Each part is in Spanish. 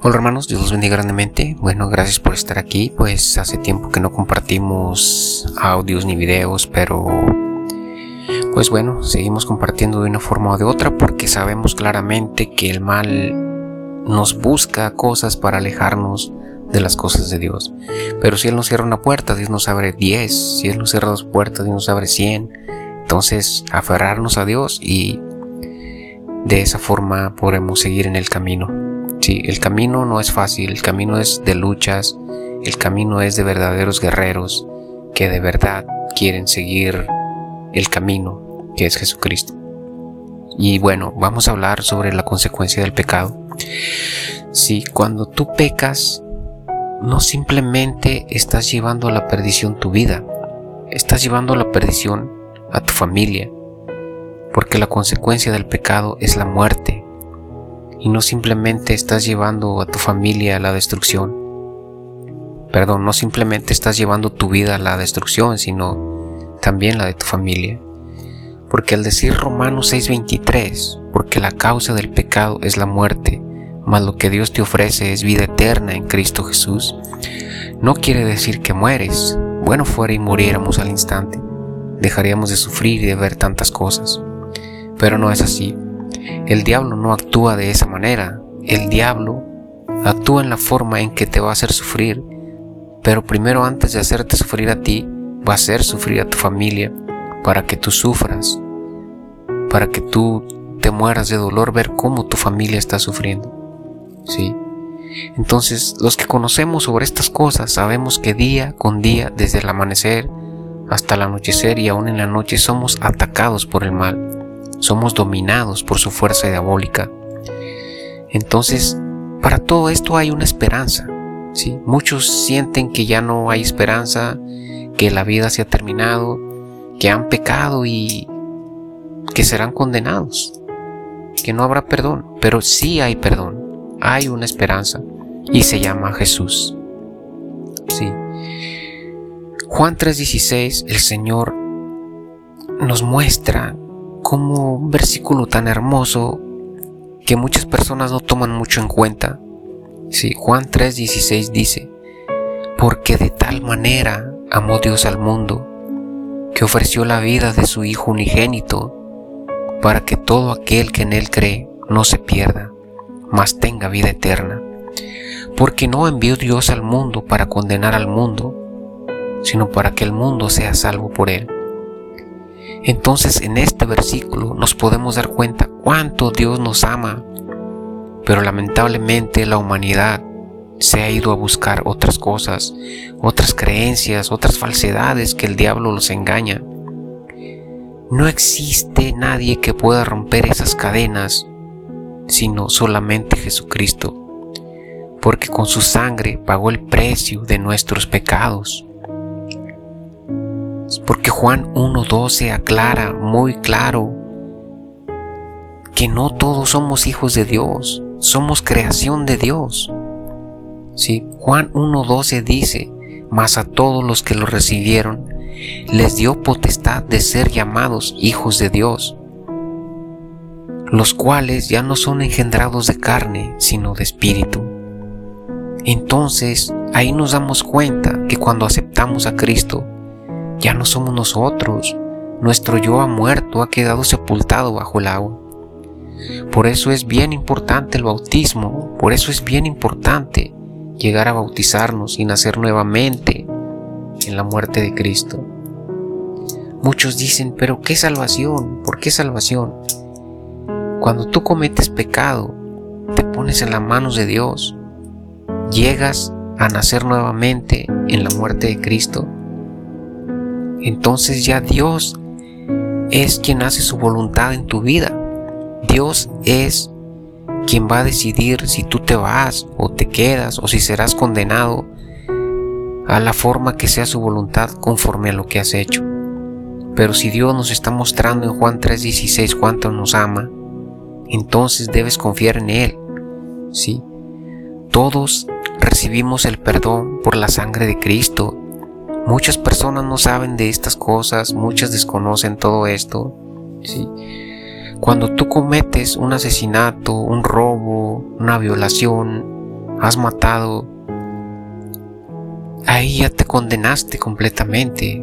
Hola hermanos, Dios los bendiga grandemente. Bueno, gracias por estar aquí. Pues hace tiempo que no compartimos audios ni videos, pero pues bueno, seguimos compartiendo de una forma o de otra porque sabemos claramente que el mal nos busca cosas para alejarnos de las cosas de Dios. Pero si Él nos cierra una puerta, Dios nos abre 10. Si Él nos cierra dos puertas, Dios nos abre 100. Entonces, aferrarnos a Dios y de esa forma podremos seguir en el camino. Sí, el camino no es fácil, el camino es de luchas, el camino es de verdaderos guerreros que de verdad quieren seguir el camino que es Jesucristo. Y bueno, vamos a hablar sobre la consecuencia del pecado. Si cuando tú pecas, no simplemente estás llevando a la perdición tu vida, estás llevando a la perdición a tu familia, porque la consecuencia del pecado es la muerte y no simplemente estás llevando a tu familia a la destrucción. Perdón, no simplemente estás llevando tu vida a la destrucción, sino también la de tu familia. Porque al decir Romanos 6:23, porque la causa del pecado es la muerte, mas lo que Dios te ofrece es vida eterna en Cristo Jesús, no quiere decir que mueres. Bueno fuera y muriéramos al instante. Dejaríamos de sufrir y de ver tantas cosas. Pero no es así. El diablo no actúa de esa manera. El diablo actúa en la forma en que te va a hacer sufrir. Pero primero antes de hacerte sufrir a ti, va a hacer sufrir a tu familia para que tú sufras. Para que tú te mueras de dolor ver cómo tu familia está sufriendo. ¿Sí? Entonces, los que conocemos sobre estas cosas sabemos que día con día, desde el amanecer hasta el anochecer y aún en la noche, somos atacados por el mal somos dominados por su fuerza diabólica. Entonces, para todo esto hay una esperanza. ¿sí? Muchos sienten que ya no hay esperanza, que la vida se ha terminado, que han pecado y que serán condenados, que no habrá perdón, pero sí hay perdón, hay una esperanza y se llama Jesús. Sí. Juan 3:16, el Señor nos muestra como un versículo tan hermoso que muchas personas no toman mucho en cuenta. Sí, Juan 3:16 dice, porque de tal manera amó Dios al mundo, que ofreció la vida de su Hijo unigénito, para que todo aquel que en Él cree no se pierda, mas tenga vida eterna. Porque no envió Dios al mundo para condenar al mundo, sino para que el mundo sea salvo por Él. Entonces en este versículo nos podemos dar cuenta cuánto Dios nos ama, pero lamentablemente la humanidad se ha ido a buscar otras cosas, otras creencias, otras falsedades que el diablo los engaña. No existe nadie que pueda romper esas cadenas, sino solamente Jesucristo, porque con su sangre pagó el precio de nuestros pecados. Porque Juan 1.12 aclara muy claro que no todos somos hijos de Dios, somos creación de Dios. ¿Sí? Juan 1.12 dice, mas a todos los que lo recibieron, les dio potestad de ser llamados hijos de Dios, los cuales ya no son engendrados de carne, sino de espíritu. Entonces, ahí nos damos cuenta que cuando aceptamos a Cristo, ya no somos nosotros. Nuestro yo ha muerto, ha quedado sepultado bajo el agua. Por eso es bien importante el bautismo, por eso es bien importante llegar a bautizarnos y nacer nuevamente en la muerte de Cristo. Muchos dicen, pero ¿qué salvación? ¿Por qué salvación? Cuando tú cometes pecado, te pones en las manos de Dios, llegas a nacer nuevamente en la muerte de Cristo entonces ya Dios es quien hace su voluntad en tu vida. Dios es quien va a decidir si tú te vas o te quedas o si serás condenado a la forma que sea su voluntad conforme a lo que has hecho. Pero si Dios nos está mostrando en Juan 3:16 cuánto nos ama, entonces debes confiar en Él. ¿sí? Todos recibimos el perdón por la sangre de Cristo Muchas personas no saben de estas cosas, muchas desconocen todo esto. Cuando tú cometes un asesinato, un robo, una violación, has matado, ahí ya te condenaste completamente.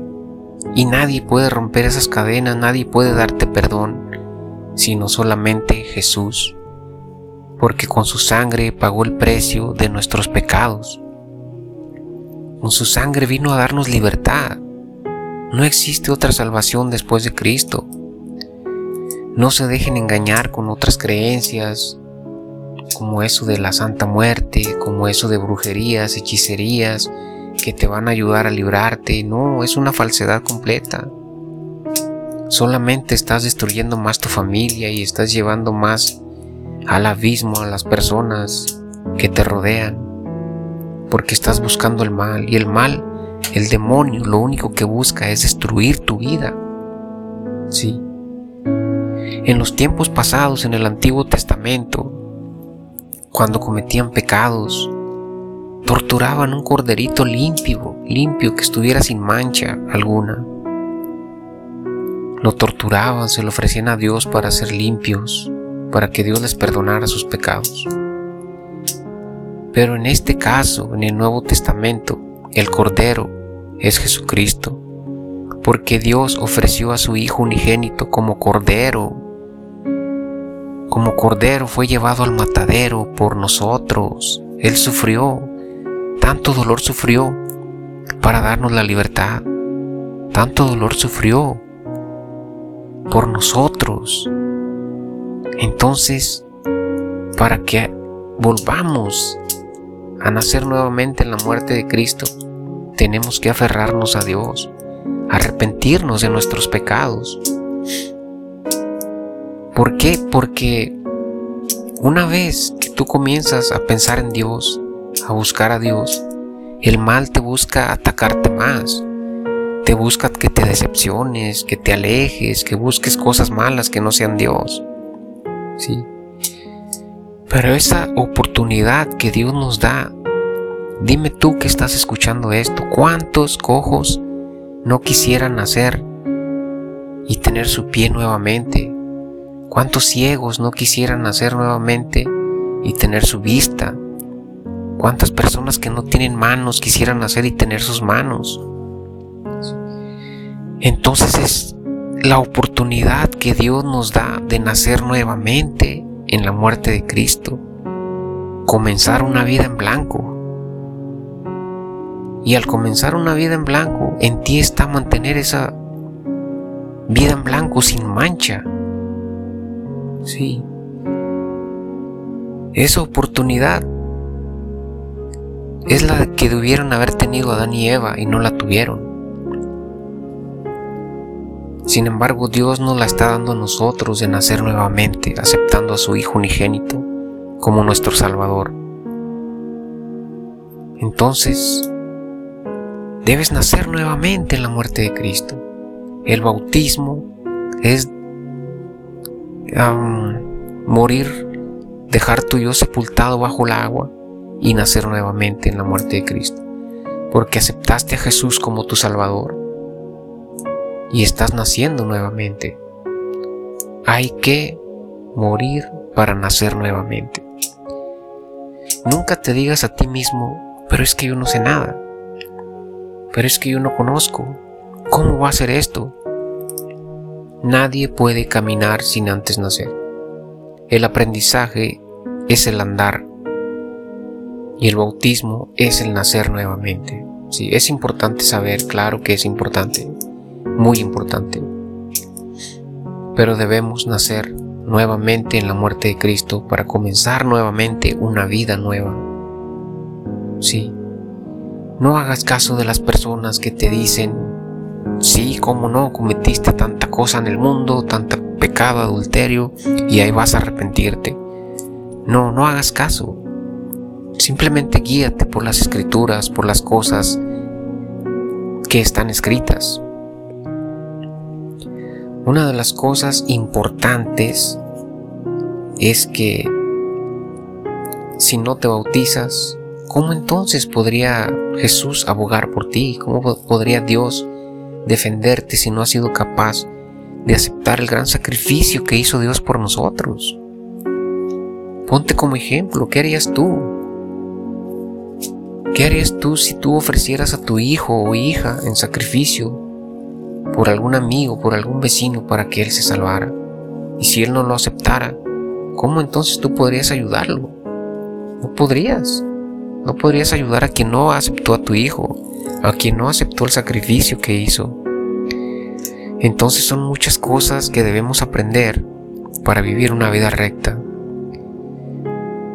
Y nadie puede romper esas cadenas, nadie puede darte perdón, sino solamente Jesús, porque con su sangre pagó el precio de nuestros pecados. Con su sangre vino a darnos libertad. No existe otra salvación después de Cristo. No se dejen engañar con otras creencias, como eso de la Santa Muerte, como eso de brujerías, hechicerías, que te van a ayudar a librarte. No, es una falsedad completa. Solamente estás destruyendo más tu familia y estás llevando más al abismo a las personas que te rodean. Porque estás buscando el mal. Y el mal, el demonio, lo único que busca es destruir tu vida. Sí. En los tiempos pasados, en el Antiguo Testamento, cuando cometían pecados, torturaban un corderito limpio, limpio que estuviera sin mancha alguna. Lo torturaban, se lo ofrecían a Dios para ser limpios, para que Dios les perdonara sus pecados. Pero en este caso, en el Nuevo Testamento, el Cordero es Jesucristo, porque Dios ofreció a su Hijo unigénito como Cordero. Como Cordero fue llevado al matadero por nosotros. Él sufrió, tanto dolor sufrió para darnos la libertad. Tanto dolor sufrió por nosotros. Entonces, para que volvamos a nacer nuevamente en la muerte de Cristo, tenemos que aferrarnos a Dios, arrepentirnos de nuestros pecados. ¿Por qué? Porque una vez que tú comienzas a pensar en Dios, a buscar a Dios, el mal te busca atacarte más. Te busca que te decepciones, que te alejes, que busques cosas malas que no sean Dios. Sí. Pero esa oportunidad que Dios nos da, dime tú que estás escuchando esto, ¿cuántos cojos no quisieran nacer y tener su pie nuevamente? ¿Cuántos ciegos no quisieran nacer nuevamente y tener su vista? ¿Cuántas personas que no tienen manos quisieran nacer y tener sus manos? Entonces es la oportunidad que Dios nos da de nacer nuevamente en la muerte de Cristo, comenzar una vida en blanco. Y al comenzar una vida en blanco, en ti está mantener esa vida en blanco sin mancha. Sí. Esa oportunidad es la que debieron haber tenido Adán y Eva y no la tuvieron. Sin embargo, Dios nos la está dando a nosotros de nacer nuevamente, aceptando a su Hijo unigénito como nuestro Salvador. Entonces, debes nacer nuevamente en la muerte de Cristo. El bautismo es morir, dejar tu yo sepultado bajo el agua y nacer nuevamente en la muerte de Cristo, porque aceptaste a Jesús como tu Salvador y estás naciendo nuevamente. Hay que morir para nacer nuevamente. Nunca te digas a ti mismo, pero es que yo no sé nada, pero es que yo no conozco, ¿cómo va a ser esto? Nadie puede caminar sin antes nacer. El aprendizaje es el andar y el bautismo es el nacer nuevamente. Sí, es importante saber, claro que es importante, muy importante. Pero debemos nacer nuevamente en la muerte de Cristo para comenzar nuevamente una vida nueva. Sí, no hagas caso de las personas que te dicen, sí, cómo no, cometiste tanta cosa en el mundo, tanta pecado, adulterio, y ahí vas a arrepentirte. No, no hagas caso. Simplemente guíate por las escrituras, por las cosas que están escritas. Una de las cosas importantes es que si no te bautizas, ¿cómo entonces podría Jesús abogar por ti? ¿Cómo podría Dios defenderte si no has sido capaz de aceptar el gran sacrificio que hizo Dios por nosotros? Ponte como ejemplo, ¿qué harías tú? ¿Qué harías tú si tú ofrecieras a tu hijo o hija en sacrificio por algún amigo, por algún vecino para que él se salvara? Y si él no lo aceptara, ¿cómo entonces tú podrías ayudarlo? No podrías. No podrías ayudar a quien no aceptó a tu hijo, a quien no aceptó el sacrificio que hizo. Entonces son muchas cosas que debemos aprender para vivir una vida recta.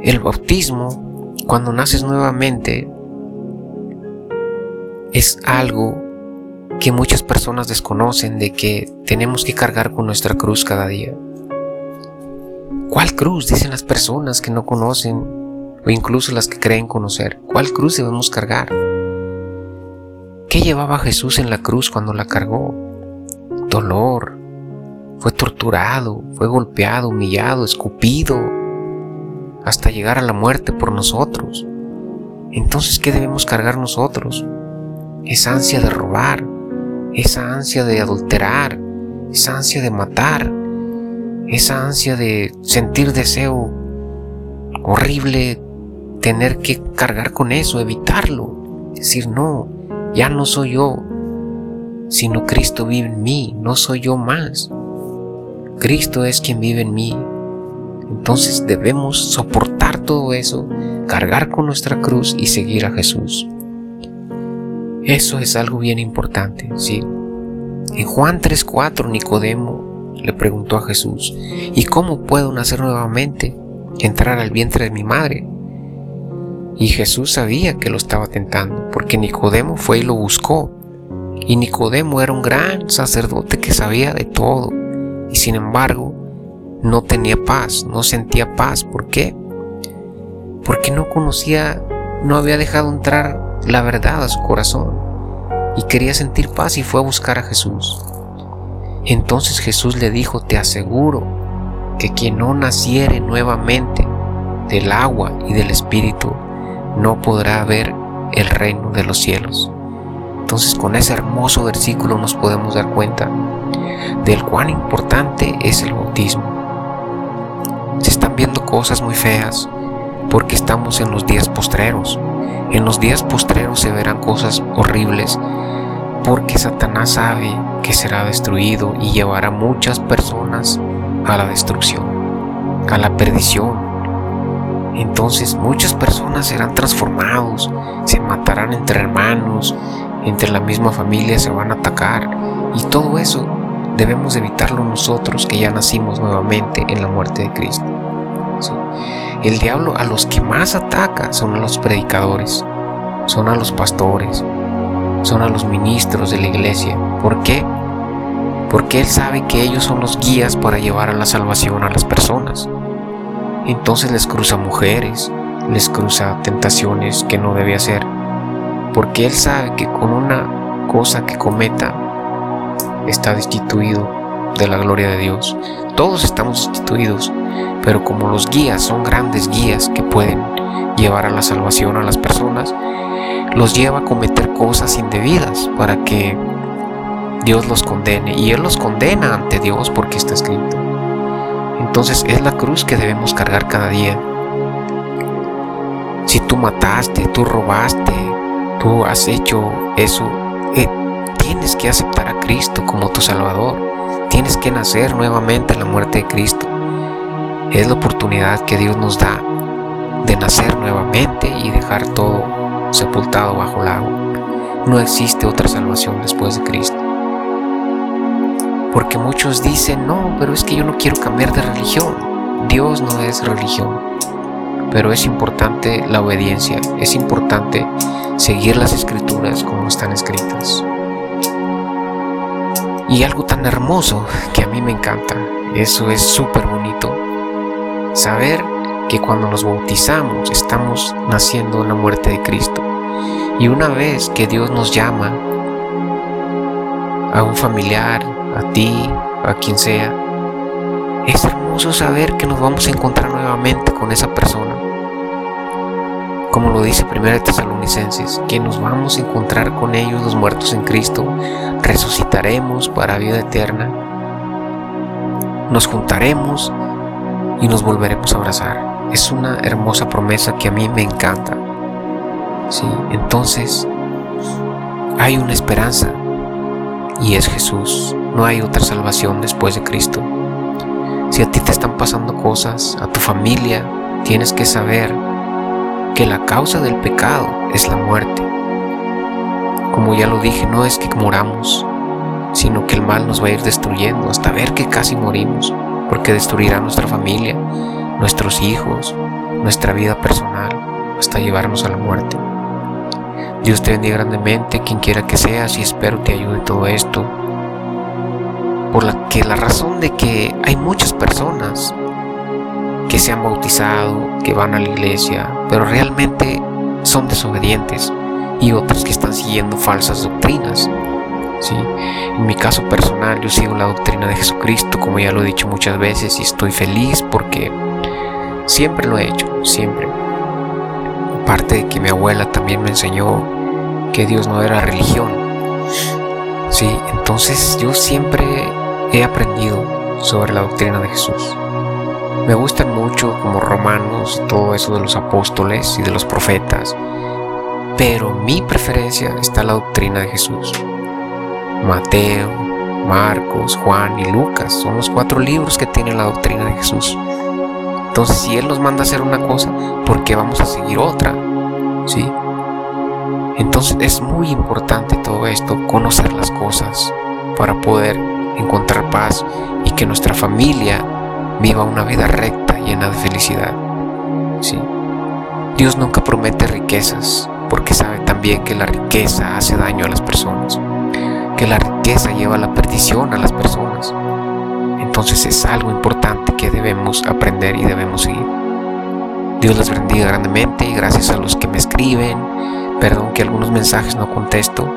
El bautismo, cuando naces nuevamente, es algo que muchas personas desconocen de que tenemos que cargar con nuestra cruz cada día. ¿Cuál cruz? Dicen las personas que no conocen o incluso las que creen conocer. ¿Cuál cruz debemos cargar? ¿Qué llevaba Jesús en la cruz cuando la cargó? Dolor. Fue torturado, fue golpeado, humillado, escupido, hasta llegar a la muerte por nosotros. Entonces, ¿qué debemos cargar nosotros? Esa ansia de robar, esa ansia de adulterar, esa ansia de matar, esa ansia de sentir deseo horrible, tener que cargar con eso, evitarlo, decir no, ya no soy yo, sino Cristo vive en mí, no soy yo más. Cristo es quien vive en mí. Entonces debemos soportar todo eso, cargar con nuestra cruz y seguir a Jesús. Eso es algo bien importante, ¿sí? En Juan 3:4 Nicodemo le preguntó a Jesús, ¿y cómo puedo nacer nuevamente entrar al vientre de mi madre? Y Jesús sabía que lo estaba tentando, porque Nicodemo fue y lo buscó. Y Nicodemo era un gran sacerdote que sabía de todo, y sin embargo no tenía paz, no sentía paz. ¿Por qué? Porque no conocía, no había dejado entrar la verdad a su corazón y quería sentir paz y fue a buscar a Jesús. Entonces Jesús le dijo, te aseguro que quien no naciere nuevamente del agua y del Espíritu no podrá ver el reino de los cielos. Entonces con ese hermoso versículo nos podemos dar cuenta del cuán importante es el bautismo. Se están viendo cosas muy feas porque estamos en los días postreros. En los días postreros se verán cosas horribles porque Satanás sabe que será destruido y llevará muchas personas a la destrucción, a la perdición. Entonces muchas personas serán transformados, se matarán entre hermanos, entre la misma familia se van a atacar y todo eso debemos evitarlo nosotros que ya nacimos nuevamente en la muerte de Cristo. El diablo a los que más ataca son a los predicadores, son a los pastores, son a los ministros de la iglesia. ¿Por qué? Porque él sabe que ellos son los guías para llevar a la salvación a las personas. Entonces les cruza mujeres, les cruza tentaciones que no debe hacer, porque él sabe que con una cosa que cometa está destituido de la gloria de Dios. Todos estamos destituidos, pero como los guías son grandes guías que pueden llevar a la salvación a las personas, los lleva a cometer cosas indebidas para que Dios los condene. Y Él los condena ante Dios porque está escrito. Entonces es la cruz que debemos cargar cada día. Si tú mataste, tú robaste, tú has hecho eso, eh, tienes que aceptar a Cristo como tu Salvador. Tienes que nacer nuevamente en la muerte de Cristo. Es la oportunidad que Dios nos da de nacer nuevamente y dejar todo sepultado bajo el agua. No existe otra salvación después de Cristo. Porque muchos dicen, no, pero es que yo no quiero cambiar de religión. Dios no es religión. Pero es importante la obediencia, es importante seguir las escrituras como están escritas. Y algo tan hermoso que a mí me encanta, eso es súper bonito, saber que cuando nos bautizamos estamos naciendo en la muerte de Cristo. Y una vez que Dios nos llama a un familiar, a ti, a quien sea, es hermoso saber que nos vamos a encontrar nuevamente con esa persona. Como lo dice 1 Tesalonicenses, que nos vamos a encontrar con ellos los muertos en Cristo, resucitaremos para vida eterna, nos juntaremos y nos volveremos a abrazar. Es una hermosa promesa que a mí me encanta. ¿sí? Entonces, hay una esperanza y es Jesús. No hay otra salvación después de Cristo. Si a ti te están pasando cosas, a tu familia, tienes que saber que la causa del pecado es la muerte. Como ya lo dije, no es que moramos, sino que el mal nos va a ir destruyendo hasta ver que casi morimos, porque destruirá nuestra familia, nuestros hijos, nuestra vida personal, hasta llevarnos a la muerte. Dios te bendiga grandemente, quien quiera que seas, y espero te ayude todo esto. Por la que la razón de que hay muchas personas que se han bautizado, que van a la iglesia, pero realmente son desobedientes y otras que están siguiendo falsas doctrinas. ¿Sí? En mi caso personal, yo sigo la doctrina de Jesucristo, como ya lo he dicho muchas veces, y estoy feliz porque siempre lo he hecho, siempre. Aparte de que mi abuela también me enseñó que Dios no era religión. Sí, entonces yo siempre he aprendido sobre la doctrina de Jesús. Me gustan mucho como romanos, todo eso de los apóstoles y de los profetas, pero mi preferencia está la doctrina de Jesús. Mateo, Marcos, Juan y Lucas son los cuatro libros que tienen la doctrina de Jesús. Entonces, si Él nos manda a hacer una cosa, ¿por qué vamos a seguir otra? ¿Sí? Entonces es muy importante todo esto, conocer las cosas para poder encontrar paz y que nuestra familia viva una vida recta, llena de felicidad. ¿Sí? Dios nunca promete riquezas, porque sabe también que la riqueza hace daño a las personas, que la riqueza lleva a la perdición a las personas. Entonces es algo importante que debemos aprender y debemos seguir. Dios les bendiga grandemente y gracias a los que me escriben. Perdón que algunos mensajes no contesto.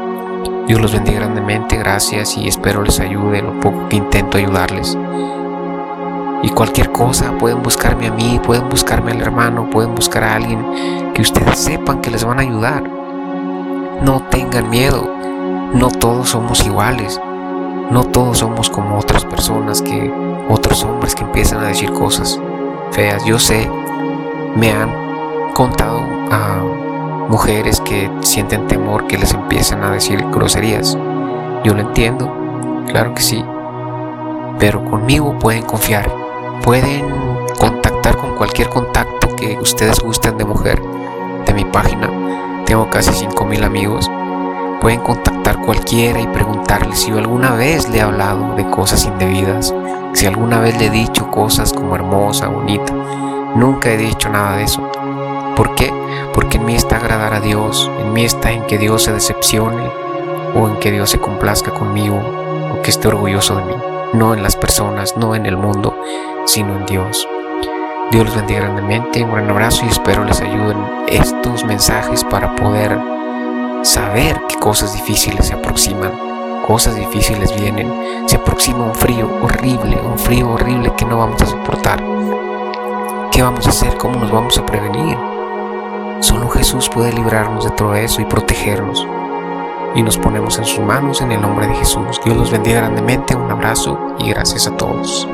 Dios los bendiga grandemente, gracias y espero les ayude lo poco que intento ayudarles. Y cualquier cosa, pueden buscarme a mí, pueden buscarme al hermano, pueden buscar a alguien que ustedes sepan que les van a ayudar. No tengan miedo, no todos somos iguales, no todos somos como otras personas que, otros hombres que empiezan a decir cosas feas. Yo sé, me han contado a mujeres que sienten temor que les empiecen a decir groserías. Yo lo entiendo, claro que sí, pero conmigo pueden confiar pueden contactar con cualquier contacto que ustedes gusten de mujer de mi página. Tengo casi 5000 amigos. Pueden contactar cualquiera y preguntarle si alguna vez le he hablado de cosas indebidas, si alguna vez le he dicho cosas como hermosa, bonita. Nunca he dicho nada de eso. ¿Por qué? Porque en mí está agradar a Dios, en mí está en que Dios se decepcione o en que Dios se complazca conmigo o que esté orgulloso de mí no en las personas, no en el mundo, sino en Dios. Dios los bendiga grandemente, un gran abrazo y espero les ayuden estos mensajes para poder saber qué cosas difíciles se aproximan, cosas difíciles vienen, se aproxima un frío horrible, un frío horrible que no vamos a soportar. ¿Qué vamos a hacer? ¿Cómo nos vamos a prevenir? Solo Jesús puede librarnos de todo eso y protegernos y nos ponemos en sus manos en el nombre de Jesús. Dios los bendiga grandemente, un abrazo y gracias a todos.